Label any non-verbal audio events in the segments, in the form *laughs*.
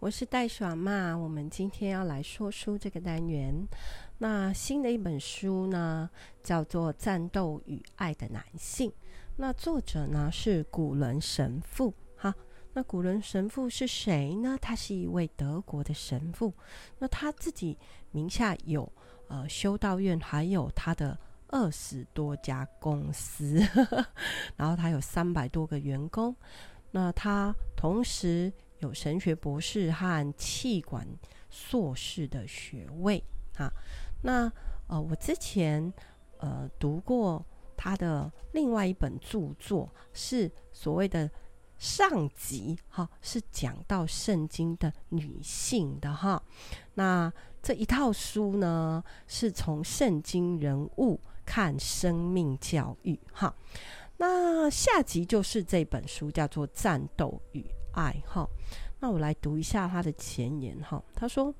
我是戴爽嘛。我们今天要来说书这个单元。那新的一本书呢，叫做《战斗与爱的男性》。那作者呢是古伦神父。哈，那古伦神父是谁呢？他是一位德国的神父。那他自己名下有呃修道院，还有他的二十多家公司，*laughs* 然后他有三百多个员工。那他同时有神学博士和气管硕士的学位啊。那呃，我之前呃读过他的另外一本著作，是所谓的上集哈，是讲到圣经的女性的哈。那这一套书呢，是从圣经人物看生命教育哈。那下集就是这本书，叫做《战斗与爱》哈。那我来读一下他的前言哈。他说：“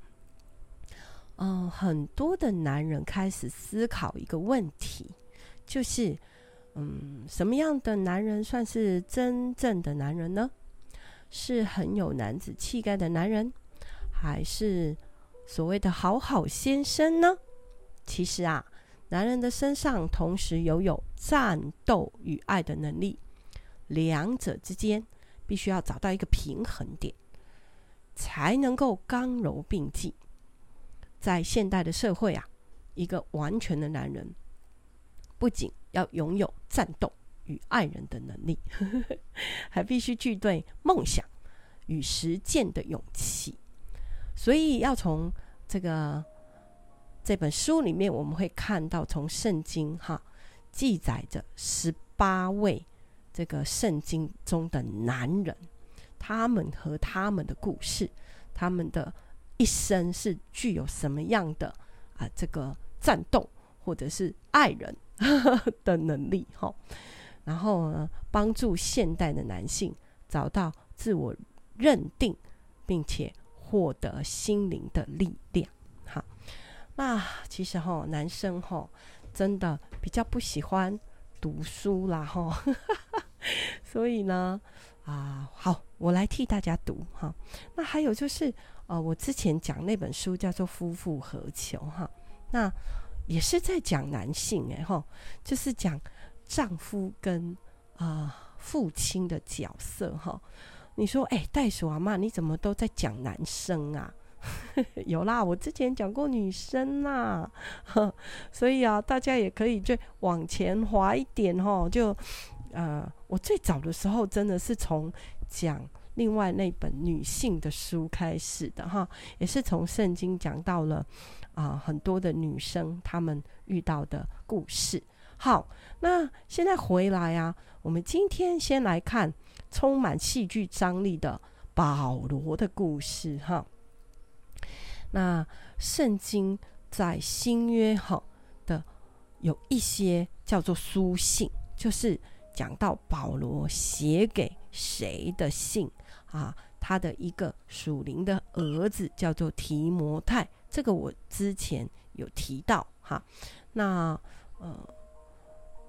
嗯、很多的男人开始思考一个问题，就是，嗯，什么样的男人算是真正的男人呢？是很有男子气概的男人，还是所谓的好好先生呢？其实啊。”男人的身上同时拥有战斗与爱的能力，两者之间必须要找到一个平衡点，才能够刚柔并济。在现代的社会啊，一个完全的男人不仅要拥有战斗与爱人的能力，*laughs* 还必须具备梦想与实践的勇气。所以要从这个。这本书里面，我们会看到从圣经哈记载着十八位这个圣经中的男人，他们和他们的故事，他们的一生是具有什么样的啊这个战斗或者是爱人 *laughs* 的能力哈，然后呢，帮助现代的男性找到自我认定，并且获得心灵的力量。那其实哈，男生哈真的比较不喜欢读书啦哈，*laughs* 所以呢啊，好，我来替大家读哈。那还有就是呃，我之前讲那本书叫做《夫复何求》哈，那也是在讲男性哎哈，就是讲丈夫跟啊父亲的角色哈。你说哎，袋鼠阿妈，你怎么都在讲男生啊？*laughs* 有啦，我之前讲过女生呐，*laughs* 所以啊，大家也可以就往前滑一点哈。就呃，我最早的时候真的是从讲另外那本女性的书开始的哈，也是从圣经讲到了啊、很多的女生她们遇到的故事。好，那现在回来啊，我们今天先来看充满戏剧张力的保罗的故事哈。那圣经在新约哈的有一些叫做书信，就是讲到保罗写给谁的信啊？他的一个属灵的儿子叫做提摩太，这个我之前有提到哈。那呃，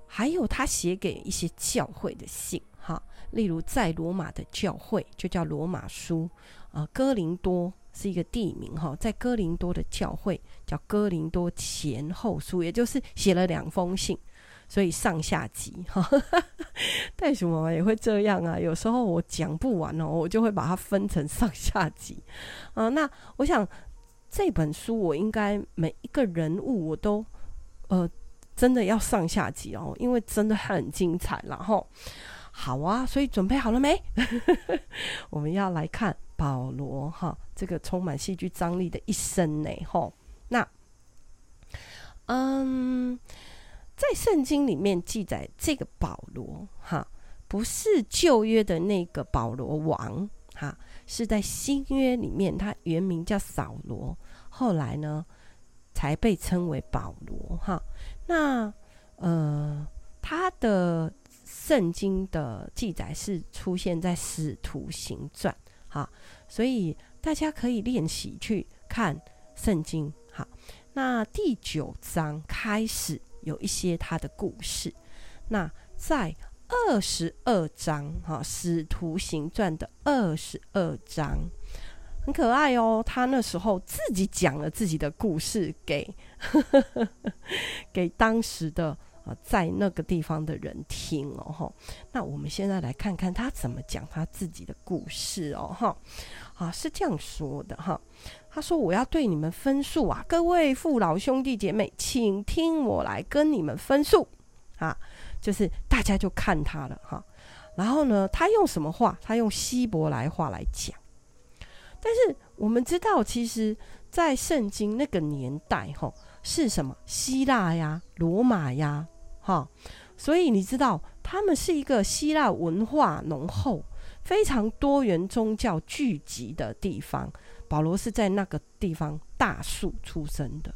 还有他写给一些教会的信哈，例如在罗马的教会就叫罗马书啊，哥林多。是一个地名哈，在哥林多的教会叫哥林多前后书，也就是写了两封信，所以上下集哈。*laughs* 袋鼠妈妈也会这样啊，有时候我讲不完哦，我就会把它分成上下集 *laughs* 啊。那我想这本书我应该每一个人物我都呃真的要上下集哦，因为真的很精彩。然后好啊，所以准备好了没？*laughs* 我们要来看。保罗哈，这个充满戏剧张力的一生呢，哈，那，嗯，在圣经里面记载这个保罗哈，不是旧约的那个保罗王哈，是在新约里面，他原名叫扫罗，后来呢才被称为保罗哈。那呃，他的圣经的记载是出现在使徒行传。哈，所以大家可以练习去看圣经。哈，那第九章开始有一些他的故事。那在二十二章，哈，《使徒行传》的二十二章，很可爱哦。他那时候自己讲了自己的故事给 *laughs* 给当时的啊在那个地方的人听哦哈。那我们现在来看看他怎么讲他自己的故事哦哈。啊，是这样说的哈。他说：“我要对你们分数啊，各位父老兄弟姐妹，请听我来跟你们分数啊。就是大家就看他了哈。然后呢，他用什么话？他用希伯来话来讲。但是我们知道，其实，在圣经那个年代，哈，是什么？希腊呀，罗马呀，哈。所以你知道，他们是一个希腊文化浓厚、非常多元宗教聚集的地方。”保罗是在那个地方大树出生的，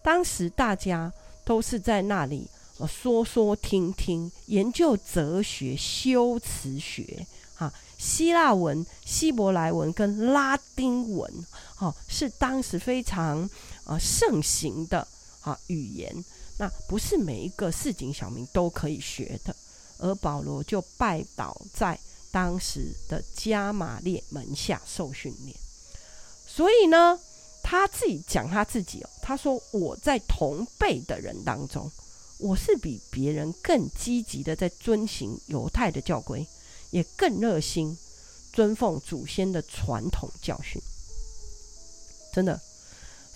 当时大家都是在那里说说听听，研究哲学、修辞学，哈，希腊文、希伯来文跟拉丁文，哈，是当时非常呃盛行的啊语言。那不是每一个市井小民都可以学的，而保罗就拜倒在当时的加玛列门下受训练。所以呢，他自己讲他自己哦，他说我在同辈的人当中，我是比别人更积极的在遵行犹太的教规，也更热心尊奉祖先的传统教训。真的，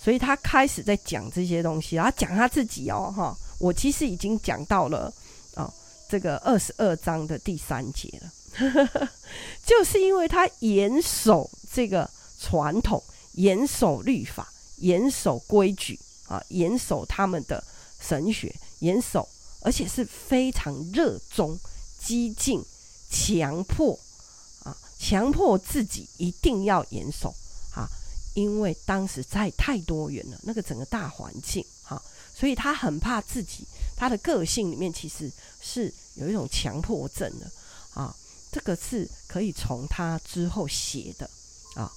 所以他开始在讲这些东西，然后讲他自己哦，哈，我其实已经讲到了哦，这个二十二章的第三节了，*laughs* 就是因为他严守这个传统。严守律法，严守规矩啊，严守他们的神学，严守，而且是非常热衷、激进、强迫啊，强迫自己一定要严守啊，因为当时在太多元了，那个整个大环境哈、所以他很怕自己，他的个性里面其实是有一种强迫症的啊，这个是可以从他之后写的啊。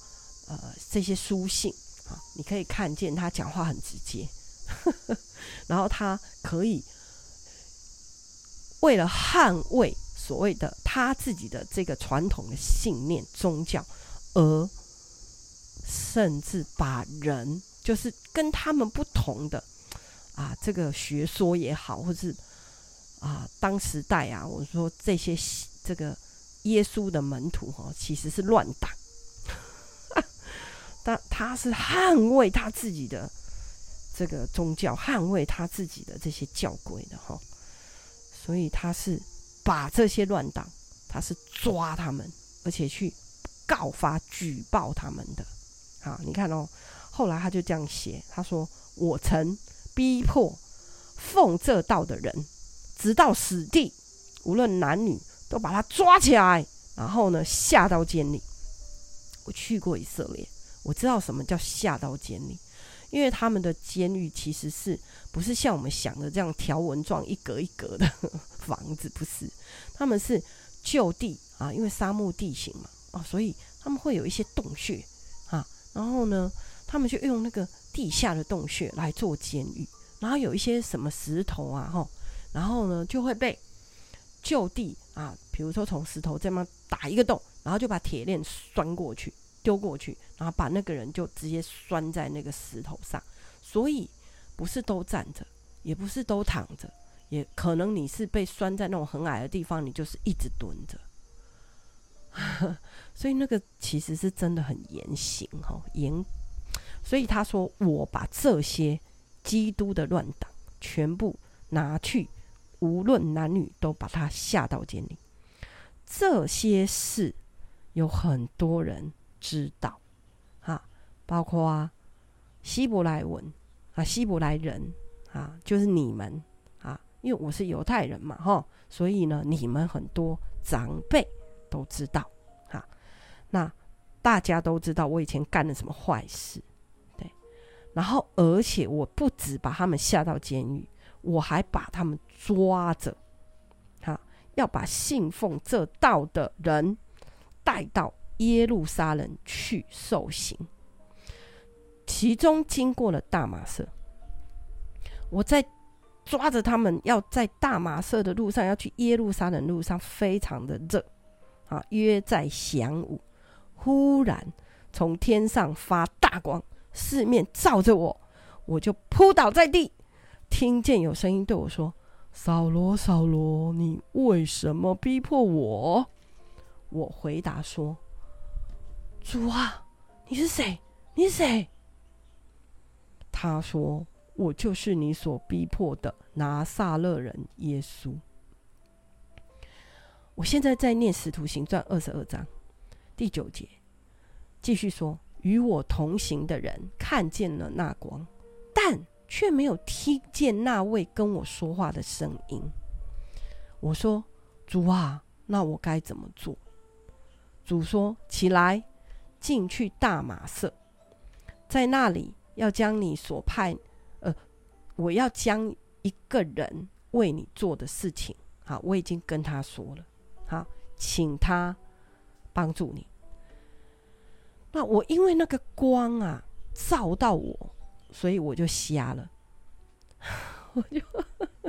呃，这些书信啊，你可以看见他讲话很直接，呵呵，然后他可以为了捍卫所谓的他自己的这个传统的信念、宗教，而甚至把人就是跟他们不同的啊，这个学说也好，或是啊，当时代啊，我说这些这个耶稣的门徒哈，其实是乱党。*laughs* 他他是捍卫他自己的这个宗教，捍卫他自己的这些教规的哈，所以他是把这些乱党，他是抓他们，而且去告发举报他们的。好，你看哦，后来他就这样写，他说：“我曾逼迫奉这道的人，直到死地，无论男女，都把他抓起来，然后呢下到监里。我去过以色列。”我知道什么叫下到监里，因为他们的监狱其实是不是像我们想的这样条纹状一格一格的 *laughs* 房子？不是，他们是就地啊，因为沙漠地形嘛，哦，所以他们会有一些洞穴，然后呢，他们就用那个地下的洞穴来做监狱，然后有一些什么石头啊，哈，然后呢就会被就地啊，比如说从石头这么打一个洞，然后就把铁链拴过去。丢过去，然后把那个人就直接拴在那个石头上，所以不是都站着，也不是都躺着，也可能你是被拴在那种很矮的地方，你就是一直蹲着。所以那个其实是真的很严刑哈，严。所以他说：“我把这些基督的乱党全部拿去，无论男女，都把他下到监里。这些事有很多人。”知道，哈，包括啊，希伯来文啊，希伯来人啊，就是你们啊，因为我是犹太人嘛，哈，所以呢，你们很多长辈都知道，那大家都知道我以前干了什么坏事，对，然后而且我不止把他们下到监狱，我还把他们抓着，哈，要把信奉这道的人带到。耶路撒冷去受刑，其中经过了大马色。我在抓着他们，要在大马色的路上，要去耶路撒冷路上，非常的热啊。约在晌午，忽然从天上发大光，四面照着我，我就扑倒在地，听见有声音对我说：“扫罗，扫罗，你为什么逼迫我？”我回答说：“主啊，你是谁？你是谁？”他说：“我就是你所逼迫的拿撒勒人耶稣。”我现在在念《使徒行传》二十二章第九节，继续说：“与我同行的人看见了那光，但却没有听见那位跟我说话的声音。”我说：“主啊，那我该怎么做？”主说：“起来，进去大马色，在那里要将你所派，呃，我要将一个人为你做的事情，好，我已经跟他说了，好，请他帮助你。那我因为那个光啊照到我，所以我就瞎了，*laughs* 我就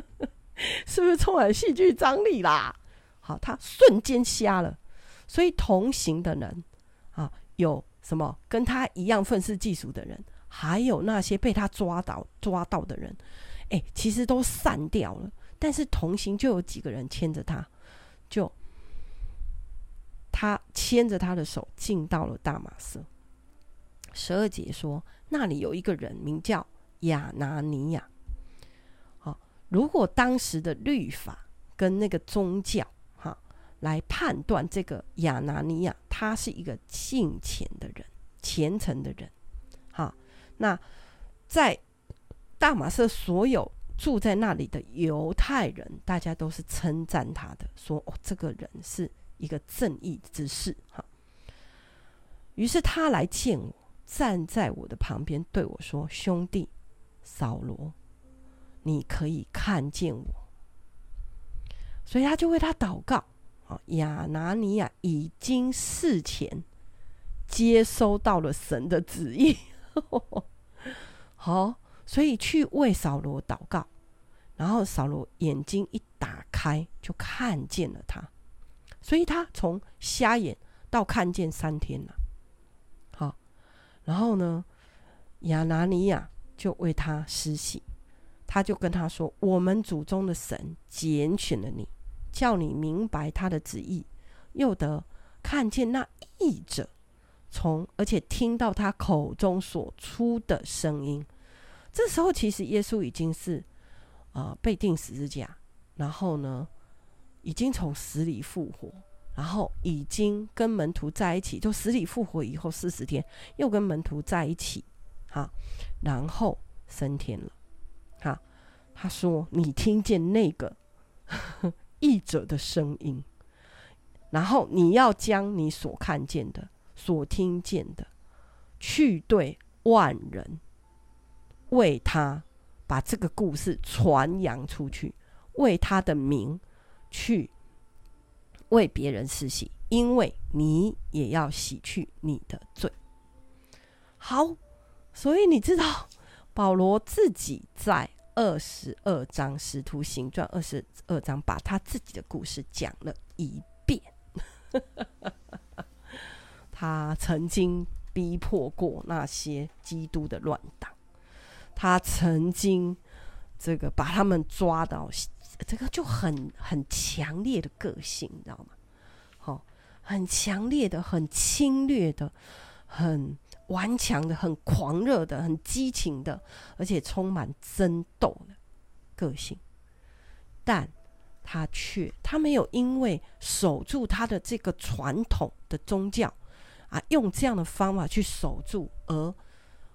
*laughs* 是不是充满戏剧张力啦？好，他瞬间瞎了。”所以同行的人啊，有什么跟他一样愤世嫉俗的人，还有那些被他抓到抓到的人，哎，其实都散掉了。但是同行就有几个人牵着他，就他牵着他的手进到了大马色。十二节说，那里有一个人名叫亚拿尼亚。好，如果当时的律法跟那个宗教哈。来判断这个亚拿尼亚，他是一个敬虔的人，虔诚的人。好，那在大马色所有住在那里的犹太人，大家都是称赞他的，说：“哦，这个人是一个正义之士。”哈。于是他来见我，站在我的旁边，对我说：“兄弟扫罗，你可以看见我。”所以他就为他祷告。亚拿尼亚已经事前接收到了神的旨意，*laughs* 好，所以去为扫罗祷告，然后扫罗眼睛一打开就看见了他，所以他从瞎眼到看见三天了，好，然后呢，亚拿尼亚就为他施洗，他就跟他说：“我们祖宗的神拣选了你。”叫你明白他的旨意，又得看见那译者从，而且听到他口中所出的声音。这时候，其实耶稣已经是啊、被钉十字架，然后呢，已经从死里复活，然后已经跟门徒在一起。就死里复活以后四十天，又跟门徒在一起，哈，然后升天了。哈，他说：“你听见那个。*laughs* ”译者的声音，然后你要将你所看见的、所听见的，去对万人，为他把这个故事传扬出去，为他的名去为别人施洗，因为你也要洗去你的罪。好，所以你知道保罗自己在。二十二章《使徒行传》二十二章，把他自己的故事讲了一遍。他曾经逼迫过那些基督的乱党，他曾经这个把他们抓到，这个就很很强烈的个性，你知道吗？好，很强烈的、很侵略的、很。顽强的、很狂热的、很激情的，而且充满争斗的个性，但他却他没有因为守住他的这个传统的宗教啊，用这样的方法去守住而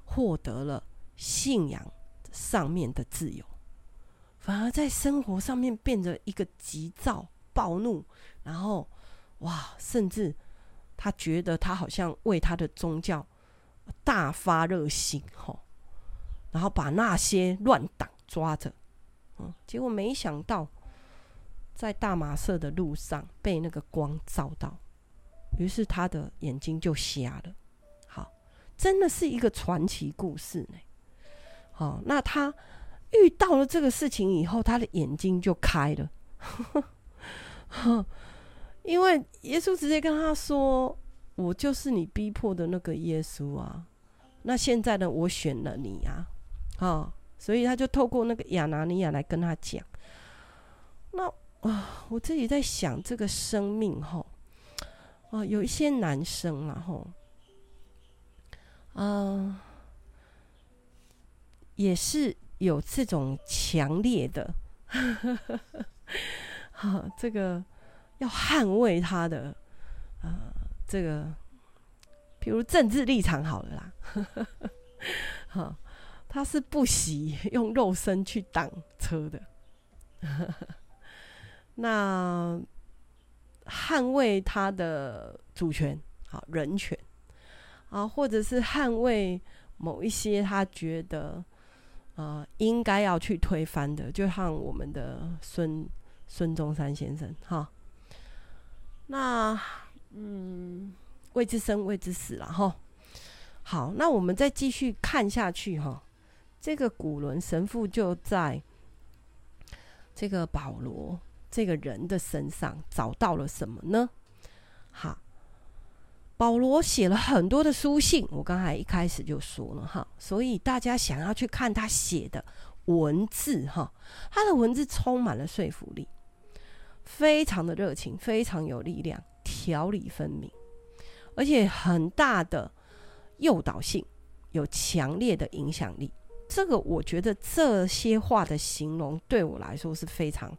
获得了信仰上面的自由，反而在生活上面变得一个急躁、暴怒，然后哇，甚至他觉得他好像为他的宗教。大发热心吼，然后把那些乱党抓着，嗯，结果没想到在大马色的路上被那个光照到，于是他的眼睛就瞎了。好，真的是一个传奇故事呢。好，那他遇到了这个事情以后，他的眼睛就开了，*laughs* 因为耶稣直接跟他说。我就是你逼迫的那个耶稣啊。那现在呢，我选了你啊，哦，所以他就透过那个亚拿尼亚来跟他讲。那啊，我自己在想这个生命哈，啊，有一些男生啊，吼，嗯，也是有这种强烈的。*laughs* 好，这个要捍卫他的，呃，这个，比如政治立场好了啦，*laughs* 好，他是不惜用肉身去挡车的，*laughs* 那捍卫他的主权，好，人权，啊，或者是捍卫某一些他觉得。啊、呃，应该要去推翻的，就像我们的孙孙中山先生哈。那嗯，未知生，未知死了哈。好，那我们再继续看下去哈。这个古伦神父就在这个保罗这个人的身上找到了什么呢？好。保罗写了很多的书信，我刚才一开始就说了哈，所以大家想要去看他写的文字哈，他的文字充满了说服力，非常的热情，非常有力量，条理分明，而且很大的诱导性，有强烈的影响力。这个我觉得这些话的形容对我来说是非常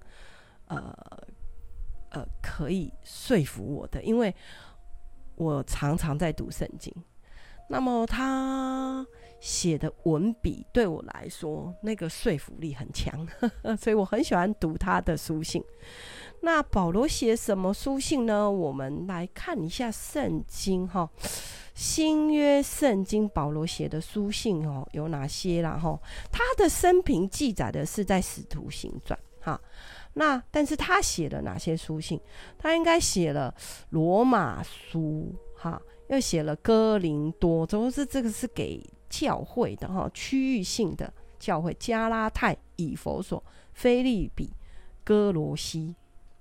呃呃可以说服我的，因为。我常常在读圣经，那么他写的文笔对我来说，那个说服力很强，*laughs* 所以我很喜欢读他的书信。那保罗写什么书信呢？我们来看一下圣经哈，新约圣经保罗写的书信哦有哪些啦？哈，他的生平记载的是在使徒行传哈。那但是他写了哪些书信？他应该写了罗马书，哈，又写了哥林多，总是这个是给教会的哈，区域性的教会，加拉太、以弗所、腓利比、哥罗西。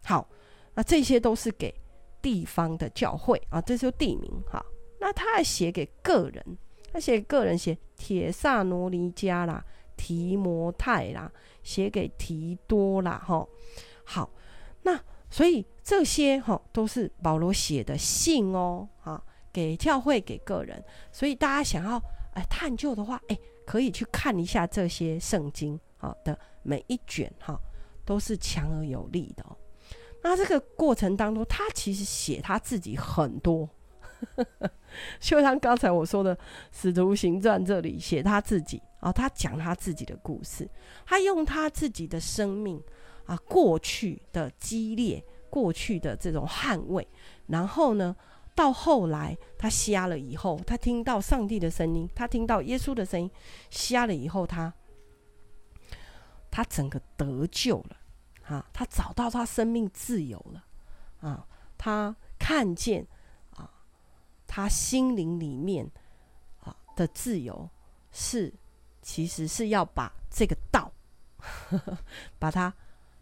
好，那这些都是给地方的教会啊，这是地名哈。那他还写给个人，他写个人写铁撒罗尼迦啦。提摩太啦，写给提多啦，哈，好，那所以这些哈都是保罗写的信哦，啊，给教会给个人，所以大家想要哎探究的话，哎，可以去看一下这些圣经啊的每一卷哈，都是强而有力的哦。那这个过程当中，他其实写他自己很多。*laughs* 就像刚才我说的《使徒行传》这里写他自己啊，他讲他自己的故事，他用他自己的生命啊，过去的激烈，过去的这种捍卫，然后呢，到后来他瞎了以后，他听到上帝的声音，他听到耶稣的声音，瞎了以后，他他整个得救了啊，他找到他生命自由了啊，他看见啊。他心灵里面啊的自由是，其实是要把这个道 *laughs* 把它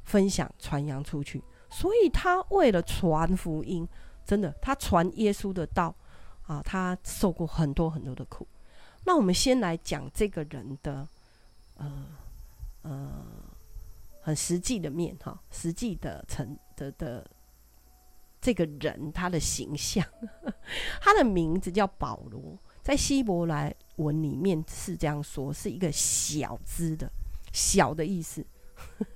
分享传扬出去，所以他为了传福音，真的他传耶稣的道啊，他受过很多很多的苦。那我们先来讲这个人的呃呃很实际的面哈，实际的成的的。这个人他的形象，*laughs* 他的名字叫保罗，在希伯来文里面是这样说，是一个小只的小的意思，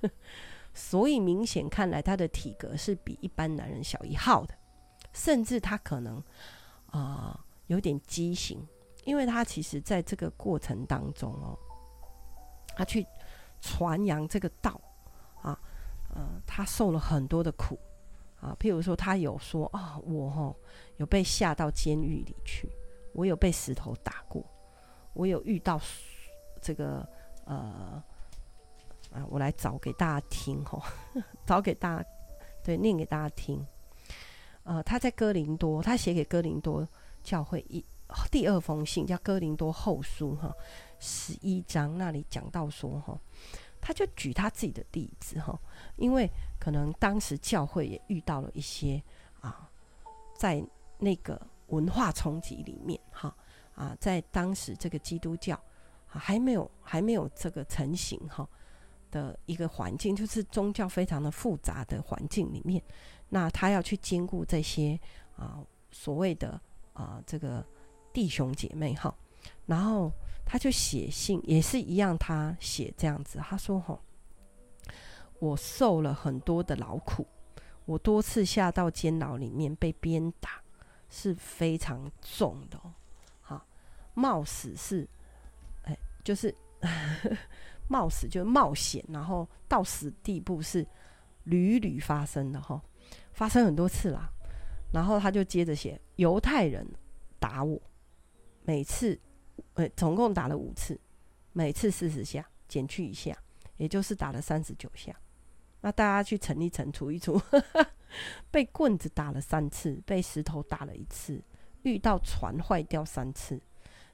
*laughs* 所以明显看来他的体格是比一般男人小一号的，甚至他可能啊、有点畸形，因为他其实在这个过程当中哦，他去传扬这个道啊，呃，他受了很多的苦。啊，譬如说，他有说啊，我哈有被下到监狱里去，我有被石头打过，我有遇到这个呃啊，我来找给大家听哈，*laughs* 找给大家对念给大家听。呃，他在哥林多，他写给哥林多教会一第二封信叫《哥林多后书》哈，十一章那里讲到说哈。他就举他自己的例子哈，因为可能当时教会也遇到了一些啊，在那个文化冲击里面，哈，啊在当时这个基督教还没有还没有这个成型哈的一个环境，就是宗教非常的复杂的环境里面，那他要去兼顾这些啊所谓的啊这个弟兄姐妹哈，然后他就写信也是一样，他写这样子，他说哈，我受了很多的劳苦。我多次下到监牢里面被鞭打，是非常重的。冒死是，哎，就是 *laughs* 冒死就是冒险，然后到死地步是屡屡发生的哈，发生很多次啦。然后他就接着写，犹太人打我，每次，呃，总共打了五次，每次四十下，减去一下，也就是打了三十九下。那大家去乘一乘，除一除，*laughs* 被棍子打了三次，被石头打了一次，遇到船坏掉三次，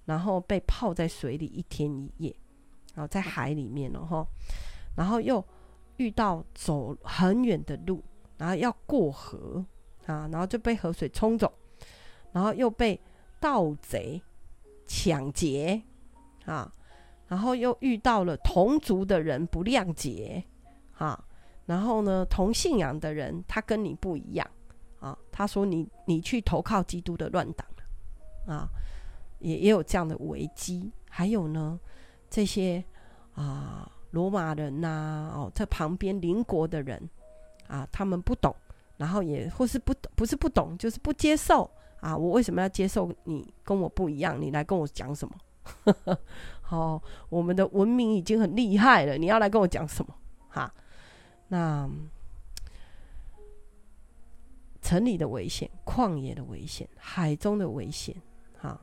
然后被泡在水里一天一夜，然后在海里面了哈，然后又遇到走很远的路，然后要过河啊，然后就被河水冲走，然后又被盗贼抢劫啊，然后又遇到了同族的人不谅解啊。然后呢，同信仰的人他跟你不一样啊，他说你你去投靠基督的乱党啊，也也有这样的危机。还有呢，这些啊罗马人呐、哦，在旁边邻国的人啊，他们不懂，然后也或是不不是不懂，就是不接受啊。我为什么要接受你跟我不一样？你来跟我讲什么？*laughs* 好、我们的文明已经很厉害了，你要来跟我讲什么？哈。那城里的危险、旷野的危险、海中的危险，哈，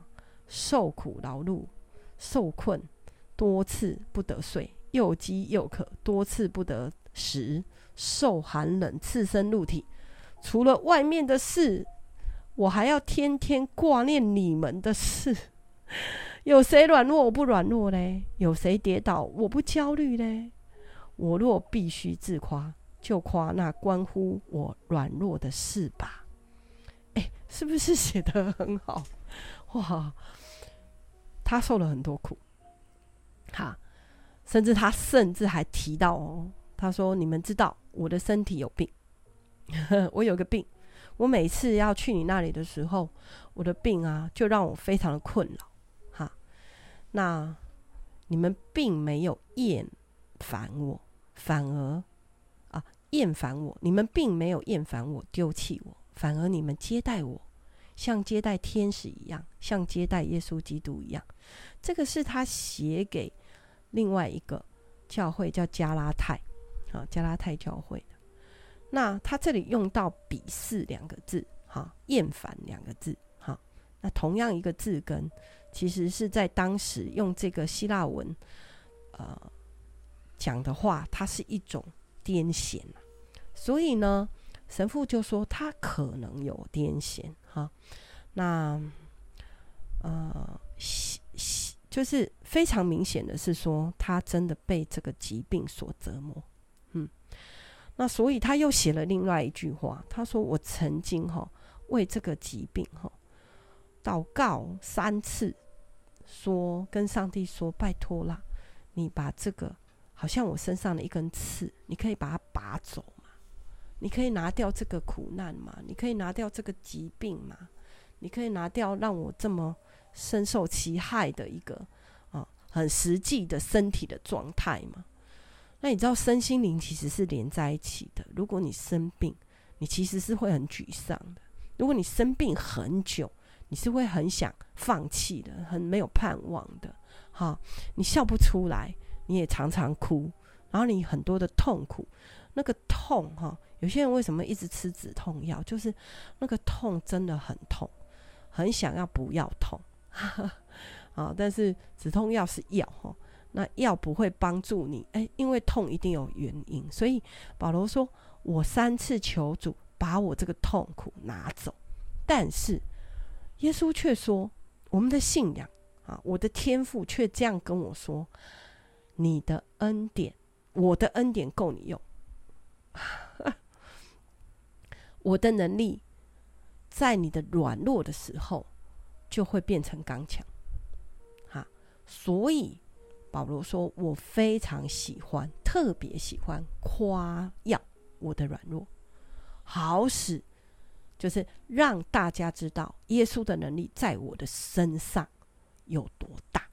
受苦劳碌、受困，多次不得睡，又饥又渴，多次不得食，受寒冷，赤身露体。除了外面的事，我还要天天挂念你们的事。*laughs* 有谁软弱，我不软弱嘞？有谁跌倒，我不焦虑嘞？我若必须自夸，就夸那关乎我软弱的事吧。哎，是不是写得很好？哇，他受了很多苦，哈，甚至他甚至还提到哦，他说：“你们知道我的身体有病，*laughs* 我有个病，我每次要去你那里的时候，我的病啊，就让我非常的困扰。哈，那你们并没有厌。”烦我，反而啊厌烦我。你们并没有厌烦我、丢弃我，反而你们接待我，像接待天使一样，像接待耶稣基督一样。这个是他写给另外一个教会，叫加拉太啊，加拉太教会的。那他这里用到“鄙视”两个字，哈，厌烦两个字，哈。那同样一个字根，其实是在当时用这个希腊文，呃。讲的话，它是一种癫痫，所以呢，神父就说他可能有癫痫哈。那呃，就是非常明显的是说，他真的被这个疾病所折磨。嗯，那所以他又写了另外一句话，他说：“我曾经哈为这个疾病哈祷告三次，说跟上帝说，拜托啦，你把这个。”好像我身上的一根刺，你可以把它拔走？你可以拿掉这个苦难吗？你可以拿掉这个疾病吗？你可以拿掉让我这么深受其害的一个啊很实际的身体的状态吗？那你知道身心灵其实是连在一起的。如果你生病，你其实是会很沮丧的；如果你生病很久，你是会很想放弃的，很没有盼望的。哈，你笑不出来。你也常常哭，然后你很多的痛苦，那个痛哈，有些人为什么一直吃止痛药？就是那个痛真的很痛，很想要不要痛，*laughs* 啊，但是止痛药是药哈，那药不会帮助你，哎，因为痛一定有原因，所以保罗说，我三次求主把我这个痛苦拿走，但是耶稣却说，我们的信仰啊，我的天赋却这样跟我说。你的恩典，我的恩典够你用。*laughs* 我的能力在你的软弱的时候，就会变成刚强。哈，所以保罗说，我非常喜欢，特别喜欢夸耀我的软弱，好使就是让大家知道耶稣的能力在我的身上有多大。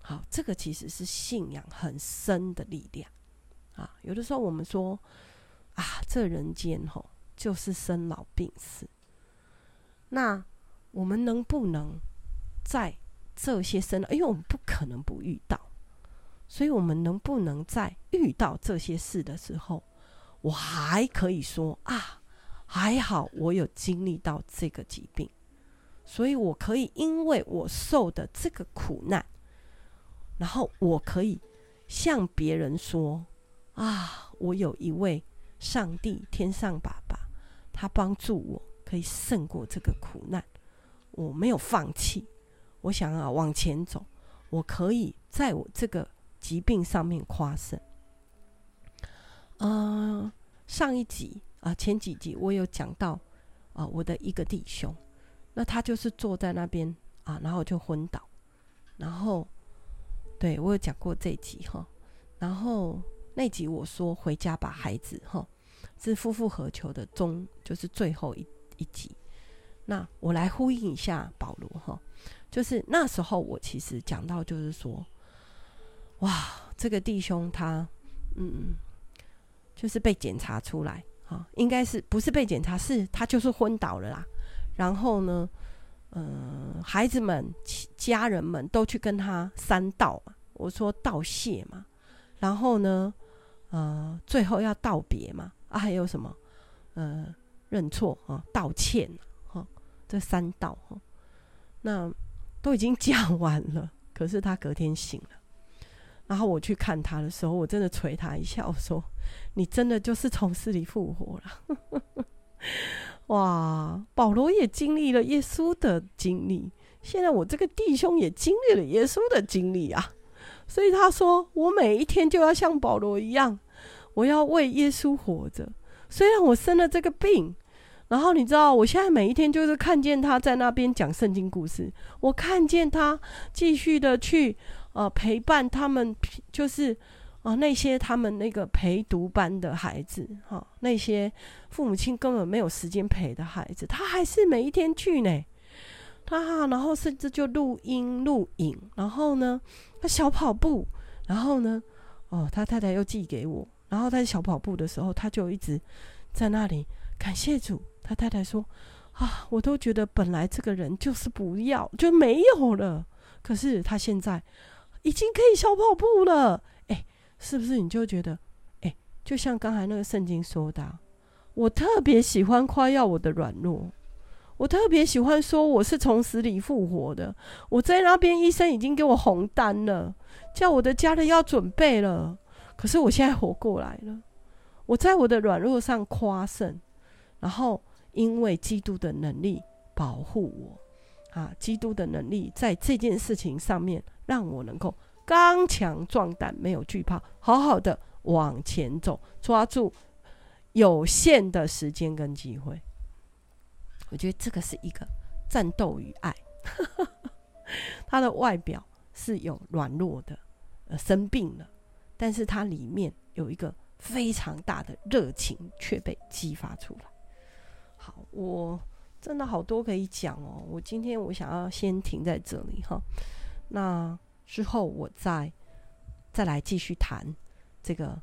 好，这个其实是信仰很深的力量啊。有的时候我们说啊，这人间吼就是生老病死。那我们能不能在这些生，因为我们不可能不遇到，所以我们能不能在遇到这些事的时候，我还可以说啊，还好我有经历到这个疾病，所以我可以因为我受的这个苦难。然后我可以向别人说：“啊，我有一位上帝，天上爸爸，他帮助我可以胜过这个苦难。我没有放弃，我想要往前走。我可以在我这个疾病上面夸胜。”呃，上一集啊，前几集我有讲到啊，我的一个弟兄，那他就是坐在那边啊，然后就昏倒，然后。对，我有讲过这集哈，然后那集我说回家把孩子哈，是夫复何求的中，就是最后一一集。那我来呼应一下保罗哈，就是那时候我其实讲到就是说，哇，这个弟兄他嗯，就是被检查出来哈，应该是不是被检查，是他就是昏倒了啦。然后呢？嗯、孩子们、家人们都去跟他三道嘛，我说道谢嘛，然后呢，呃，最后要道别嘛，啊，还有什么？呃，认错啊，道歉哈、啊，这三道哈、啊，那都已经讲完了。可是他隔天醒了，然后我去看他的时候，我真的捶他一下，我说：“你真的就是从死里复活了。*laughs* ”哇，保罗也经历了耶稣的经历，现在我这个弟兄也经历了耶稣的经历啊，所以他说，我每一天就要像保罗一样，我要为耶稣活着。虽然我生了这个病，然后你知道，我现在每一天就是看见他在那边讲圣经故事，我看见他继续的去呃陪伴他们，就是。啊，那些他们那个陪读班的孩子，哈、那些父母亲根本没有时间陪的孩子，他还是每一天去呢。他然后甚至就录音录影，然后呢，他小跑步，然后呢，哦，他太太又寄给我，然后他在小跑步的时候，他就一直在那里感谢主。他太太说：“啊，我都觉得本来这个人就是不要就没有了，可是他现在已经可以小跑步了。”是不是你就觉得，哎，就像刚才那个圣经说的，我特别喜欢夸耀我的软弱，我特别喜欢说我是从死里复活的。我在那边，医生已经给我红单了，叫我的家人要准备了。可是我现在活过来了，我在我的软弱上夸胜，然后因为基督的能力保护我，啊，基督的能力在这件事情上面让我能够。刚强壮胆，没有惧怕，好好的往前走，抓住有限的时间跟机会。我觉得这个是一个战斗与爱。*laughs* 他的外表是有软弱的，呃，生病了，但是他里面有一个非常大的热情，却被激发出来。好，我真的好多可以讲哦。我今天我想要先停在这里哈。那。之后我再再来继续谈这个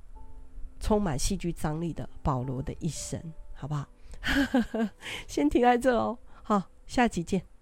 充满戏剧张力的保罗的一生，好不好？*laughs* 先停在这哦，好，下集见。